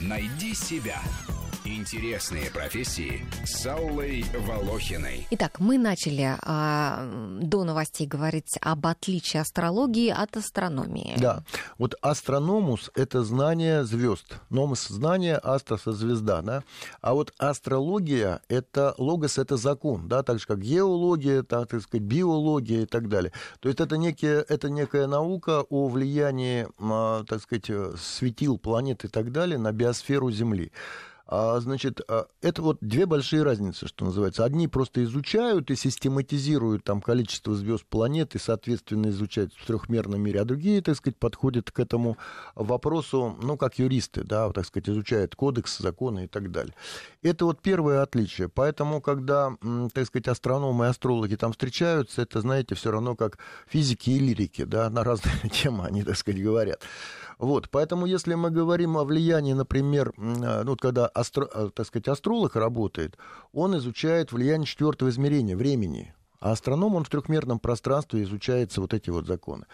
Найди себя. Интересные профессии с Аллой Волохиной. Итак, мы начали а, до новостей говорить об отличии астрологии от астрономии. Да, вот астрономус – это знание звезд. Номус – знание, астрос – звезда, да? А вот астрология – это логос – это закон, да, так же, как геология, так, так сказать, биология и так далее. То есть это, некие, это некая наука о влиянии, а, так сказать, светил, планет и так далее на биосферу Земли. А, значит, а, это вот две большие разницы, что называется. Одни просто изучают и систематизируют там количество звезд планет и, соответственно, изучают в трехмерном мире, а другие, так сказать, подходят к этому вопросу, ну, как юристы, да, так сказать, изучают кодекс, законы и так далее. Это вот первое отличие. Поэтому, когда, так сказать, астрономы и астрологи там встречаются, это, знаете, все равно как физики и лирики, да, на разные темы они, так сказать, говорят. Вот, поэтому если мы говорим о влиянии, например, а, ну, когда, астро, а, так сказать, астролог работает, он изучает влияние четвертого измерения, времени, а астроном, он в трехмерном пространстве изучается вот эти вот законы.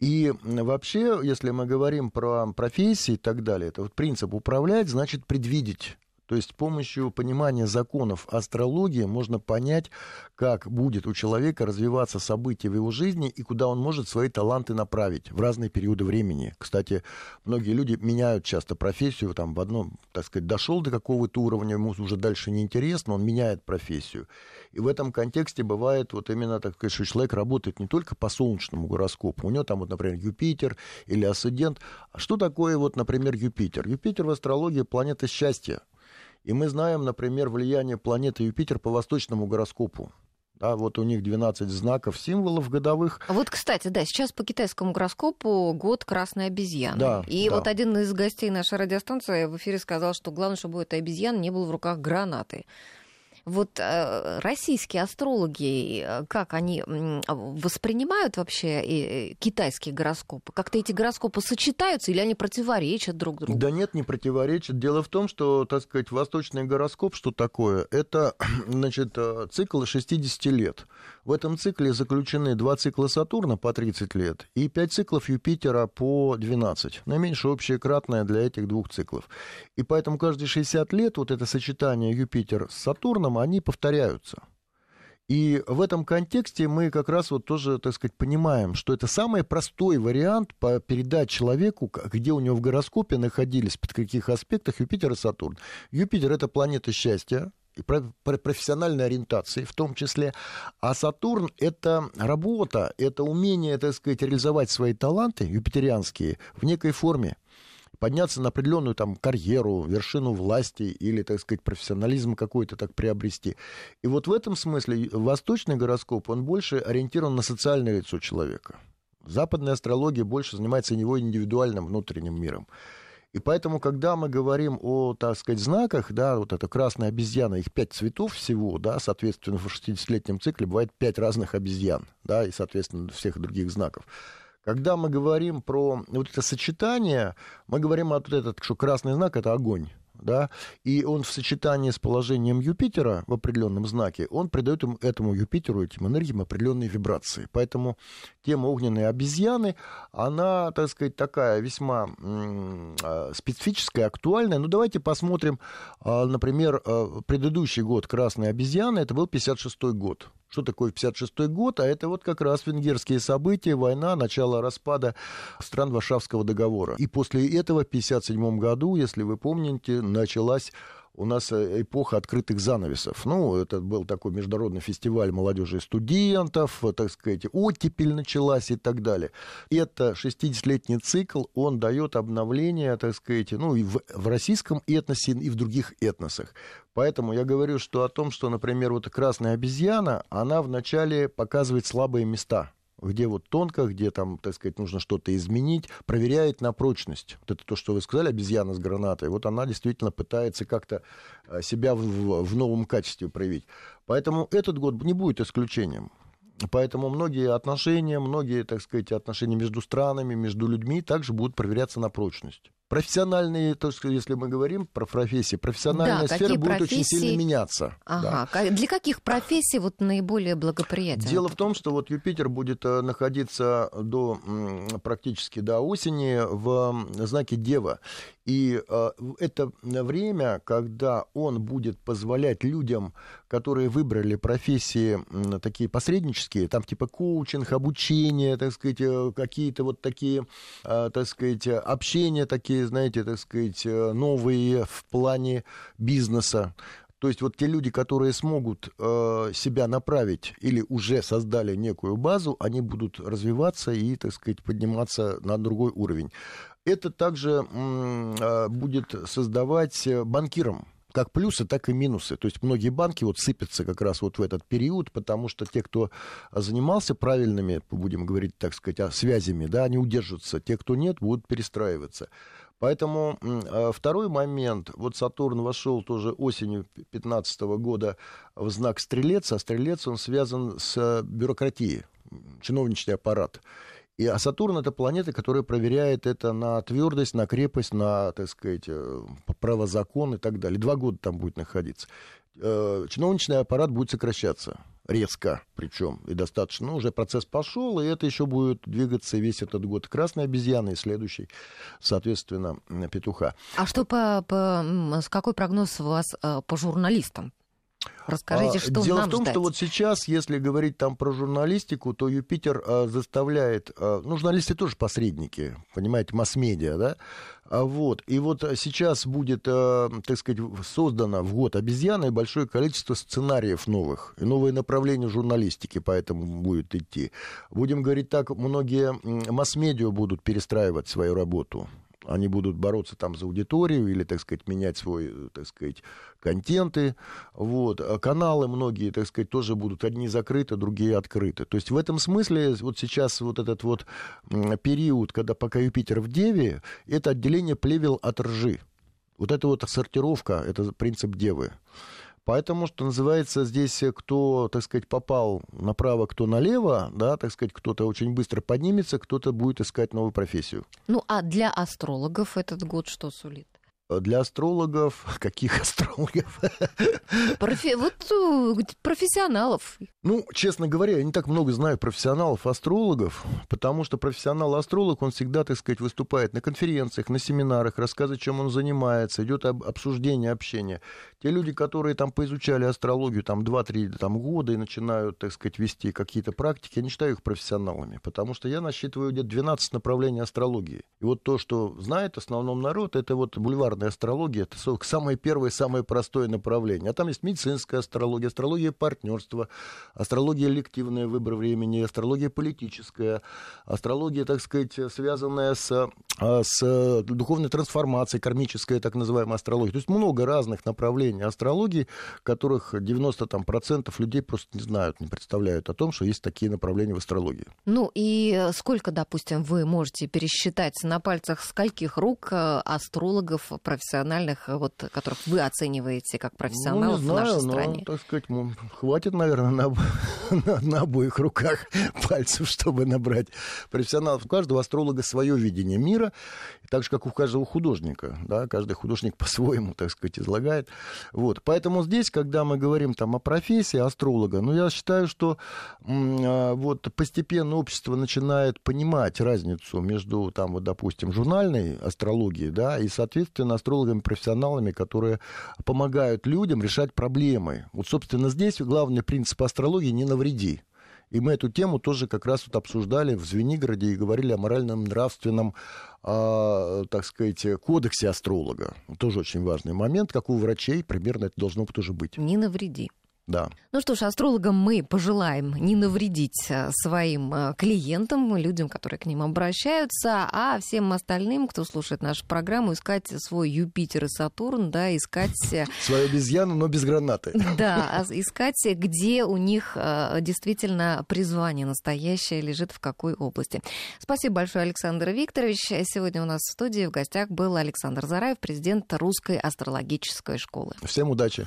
И вообще, если мы говорим про профессии и так далее, это вот принцип управлять, значит предвидеть. То есть с помощью понимания законов астрологии можно понять, как будет у человека развиваться события в его жизни и куда он может свои таланты направить в разные периоды времени. Кстати, многие люди меняют часто профессию, там в одном, так сказать, дошел до какого-то уровня, ему уже дальше неинтересно, он меняет профессию. И в этом контексте бывает вот именно, так что человек работает не только по солнечному гороскопу, у него там вот, например, Юпитер или Асцендент. А что такое вот, например, Юпитер? Юпитер в астрологии планета счастья. И мы знаем, например, влияние планеты Юпитер по восточному гороскопу. Да, вот у них 12 знаков, символов годовых. А вот, кстати, да, сейчас по китайскому гороскопу год красной обезьяны. Да, И да. вот один из гостей нашей радиостанции в эфире сказал, что главное, чтобы у этой обезьяны не было в руках гранаты. Вот э, российские астрологи, э, как они воспринимают вообще э, китайские гороскопы? Как-то эти гороскопы сочетаются или они противоречат друг другу? Да нет, не противоречат. Дело в том, что, так сказать, восточный гороскоп, что такое? Это, значит, цикл 60 лет. В этом цикле заключены два цикла Сатурна по 30 лет и пять циклов Юпитера по 12. Наименьшее общее кратное для этих двух циклов. И поэтому каждые 60 лет вот это сочетание Юпитер с Сатурном, они повторяются. И в этом контексте мы как раз вот тоже, так сказать, понимаем, что это самый простой вариант по передать человеку, где у него в гороскопе находились, под каких аспектах Юпитер и Сатурн. Юпитер — это планета счастья, профессиональной ориентации в том числе. А Сатурн — это работа, это умение, так сказать, реализовать свои таланты юпитерианские в некой форме подняться на определенную там карьеру, вершину власти или, так сказать, профессионализм какой-то так приобрести. И вот в этом смысле восточный гороскоп, он больше ориентирован на социальное лицо человека. Западная астрология больше занимается его индивидуальным внутренним миром. И поэтому, когда мы говорим о, так сказать, знаках, да, вот эта красная обезьяна, их пять цветов всего, да, соответственно, в 60-летнем цикле бывает пять разных обезьян, да, и, соответственно, всех других знаков. Когда мы говорим про вот это сочетание, мы говорим о вот этот, что красный знак — это огонь да, и он в сочетании с положением Юпитера в определенном знаке, он придает этому Юпитеру, этим энергиям определенные вибрации. Поэтому тема огненной обезьяны, она, так сказать, такая весьма а, специфическая, актуальная. Ну, давайте посмотрим, а, например, а, предыдущий год красной обезьяны, это был 56 год. Что такое 56 год? А это вот как раз венгерские события, война, начало распада стран Варшавского договора. И после этого в 57 году, если вы помните, началась у нас э, эпоха открытых занавесов. Ну, это был такой международный фестиваль молодежи и студентов, э, так сказать, оттепель началась и так далее. Это 60-летний цикл, он дает обновление, так сказать, ну, и в, в российском этносе, и в других этносах. Поэтому я говорю, что о том, что, например, вот красная обезьяна, она вначале показывает слабые места – где вот тонко, где там, так сказать, нужно что-то изменить, проверяет на прочность. Вот это то, что вы сказали, обезьяна с гранатой. Вот она действительно пытается как-то э, себя в, в новом качестве проявить. Поэтому этот год не будет исключением. Поэтому многие отношения, многие, так сказать, отношения между странами, между людьми также будут проверяться на прочность Профессиональные, то, что если мы говорим про профессии, профессиональная Да, сфера будет очень профессии- сильно меняться. да. Ага. Ка- Для каких профессий вот наиболее благоприятен? Дело в том, что вот Юпитер будет э, находиться до, практически до осени в знаке Дева. И э, это время, когда он будет позволять людям, которые выбрали профессии такие посреднические, там типа коучинг, обучение, так сказать, э, какие-то вот такие, так сказать, общения такие, знаете, так сказать, э, новые в плане бизнеса. То есть вот те люди, которые смогут э, себя направить или уже создали некую базу, они будут развиваться и, так сказать, подниматься на другой уровень. Это также э, будет создавать э, банкирам как плюсы, так и минусы. То есть многие банки вот сыпятся как раз вот в этот период, потому что те, кто занимался правильными, будем говорить, так сказать, а, связями, да, они удержатся. Те, кто нет, будут перестраиваться. Поэтому а, второй момент, вот Сатурн вошел тоже осенью 2015 года в знак Стрелец, а Стрелец, он связан с бюрократией, чиновничный аппарат. И, а Сатурн это планета, которая проверяет это на твердость, на крепость, на, так сказать, э, право закон и так далее. Два года там будет находиться. Э, Чиновничный аппарат будет сокращаться резко, причем и достаточно. Ну, уже процесс пошел, и это еще будет двигаться весь этот год. Красная обезьяна и следующий, соответственно, петуха. А что по, по- с какой прогноз у вас э, по журналистам? Расскажите, А, что Дело нам в том, ждать? что вот сейчас, если говорить там про журналистику, то Юпитер а, заставляет... а, ну, журналисты тоже посредники, понимаете, масс-медиа, да? А вот, и вот сейчас будет, а, так сказать, создано в год обезьяны большое количество сценариев новых, и новые направления журналистики поэтому будет идти. Будем говорить так, многие масс-медиа будут перестраивать свою работу они будут бороться там за аудиторию или, так сказать, менять свой, так сказать, контенты. Вот. А каналы многие, так сказать, тоже будут одни закрыты, другие открыты. То есть в этом смысле вот сейчас вот этот вот период, когда пока Юпитер в Деве, это отделение плевел от ржи. Вот это вот сортировка, это принцип Девы. Поэтому, что называется, здесь э, кто, так сказать, попал направо, кто налево, да, так сказать, кто-то очень быстро поднимется, кто-то будет искать новую профессию. Ну, а для астрологов этот год что сулит? Для астрологов, каких астрологов? Профи- Вот э, профессионалов. Ну, честно говоря, я не так много знаю профессионалов-астрологов, потому что профессионал-астролог, он всегда, так сказать, выступает на конференциях, на семинарах, рассказывает, чем он занимается, идет об- обсуждение, общение. Те люди, которые там поизучали астрологию там 2-3 там, года и начинают, так сказать, вести какие-то практики, я не считаю их профессионалами, потому что я насчитываю где-то 12 направлений астрологии. И вот то, что знает в основном народ, это вот бульварная астрология, это самое первое, самое простое направление. А там есть медицинская астрология, астрология партнерства, астрология элективная выбор времени, астрология политическая, астрология, так сказать, связанная с, а, с духовной трансформацией, кармическая так называемая астрология. То есть много разных направлений астрологии, которых 90% там, процентов людей просто не знают, не представляют о том, что есть такие направления в астрологии. Ну и э, сколько, допустим, вы можете пересчитать на пальцах скольких рук э, астрологов профессиональных, э, вот, которых вы оцениваете как профессионалов ну, не в нашей знаю, стране? но, так сказать, хватит, наверное, на, на, на обоих руках пальцев, чтобы набрать профессионалов. У каждого астролога свое видение мира, так же, как у каждого художника. Да? Каждый художник по-своему, так сказать, излагает. Вот. Поэтому здесь, когда мы говорим там, о профессии астролога, ну, я считаю, что а, вот, постепенно общество начинает понимать разницу между, там, вот, допустим, журнальной астрологией да, и, соответственно, астрологами-профессионалами, которые помогают людям решать проблемы. Вот, собственно, здесь главный принцип астрологии «не навреди». И мы эту тему тоже как раз вот обсуждали в Звенигороде и говорили о моральном нравственном, а, так сказать, кодексе астролога. Тоже очень важный момент, как у врачей примерно это должно тоже быть. Не навреди. Да. Ну что ж, астрологам мы пожелаем не навредить э, своим э, клиентам, людям, которые к ним обращаются, а всем остальным, кто слушает нашу программу, искать свой Юпитер и Сатурн, да, искать э, Свою обезьяну, но без гранаты. Да, а искать, где у них действительно призвание настоящее лежит, в какой области. Спасибо большое, Александр Викторович. Сегодня у нас в студии в гостях был Александр Зараев, президент Русской астрологической школы. Всем удачи.